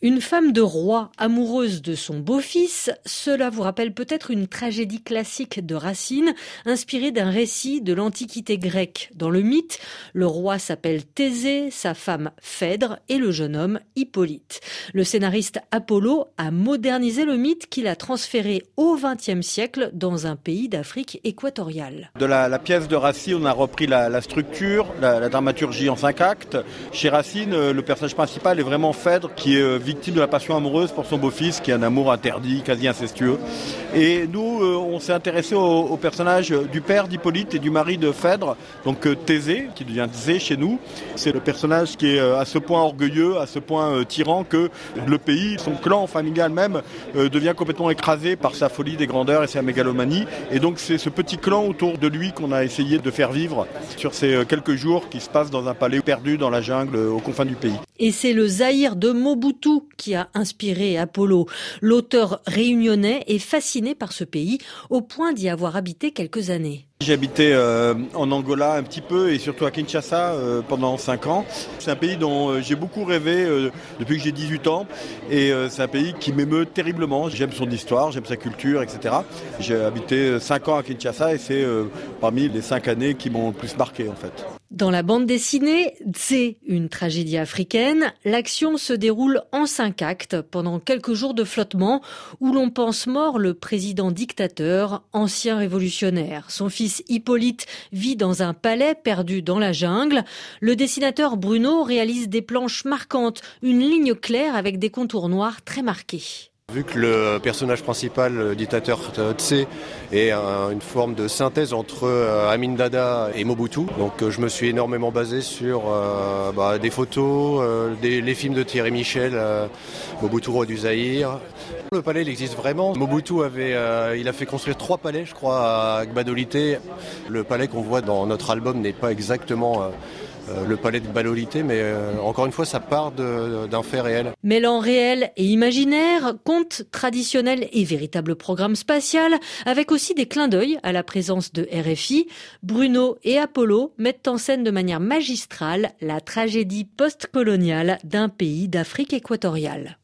Une femme de roi amoureuse de son beau-fils, cela vous rappelle peut-être une tragédie classique de Racine, inspirée d'un récit de l'Antiquité grecque. Dans le mythe, le roi s'appelle Thésée, sa femme Phèdre et le jeune homme Hippolyte. Le scénariste Apollo a modernisé le mythe qu'il a transféré au XXe siècle dans un pays d'Afrique équatoriale. De la, pièce de Racine, on a repris la, structure, la, la, dramaturgie en cinq actes. Chez Racine, euh, le personnage principal est vraiment Phèdre, qui est euh, victime de la passion amoureuse pour son beau-fils, qui est un amour interdit, quasi incestueux. Et nous, euh, on s'est intéressé au, personnage du père d'Hippolyte et du mari de Phèdre, donc euh, Thésée, qui devient Zé chez nous. C'est le personnage qui est euh, à ce point orgueilleux, à ce point tyran que le pays, son clan familial même, devient complètement écrasé par sa folie des grandeurs et sa mégalomanie. Et donc c'est ce petit clan autour de lui qu'on a essayé de faire vivre sur ces quelques jours qui se passent dans un palais perdu dans la jungle aux confins du pays. Et c'est le Zaïre de Mobutu qui a inspiré Apollo. L'auteur réunionnais est fasciné par ce pays au point d'y avoir habité quelques années. J'ai habité euh, en Angola un petit peu et surtout à Kinshasa euh, pendant 5 ans. C'est un pays dont euh, j'ai beaucoup rêvé depuis que j'ai 18 ans et c'est un pays qui m'émeut terriblement. J'aime son histoire, j'aime sa culture, etc. J'ai habité 5 ans à Kinshasa et c'est parmi les 5 années qui m'ont le plus marqué en fait. Dans la bande dessinée C'est une tragédie africaine, l'action se déroule en cinq actes pendant quelques jours de flottement où l'on pense mort le président dictateur, ancien révolutionnaire. Son fils Hippolyte vit dans un palais perdu dans la jungle. Le dessinateur Bruno réalise des planches marquantes, une ligne claire avec des contours noirs très marqués. Vu que le personnage principal, le dictateur Tse, est une forme de synthèse entre euh, Amin Dada et Mobutu, donc euh, je me suis énormément basé sur euh, bah, des photos, les films de Thierry Michel, Mobutu roi du Zaïre. Le palais, il existe vraiment. Mobutu avait, il a fait construire trois palais, je crois, à Gbadolité. Le palais qu'on voit dans notre album n'est pas exactement euh, le palais de Balolité, mais euh, encore une fois, ça part d'un fait réel. Mêlant réel et imaginaire, conte traditionnel et véritable programme spatial, avec aussi des clins d'œil à la présence de RFI, Bruno et Apollo mettent en scène de manière magistrale la tragédie post-coloniale d'un pays d'Afrique équatoriale.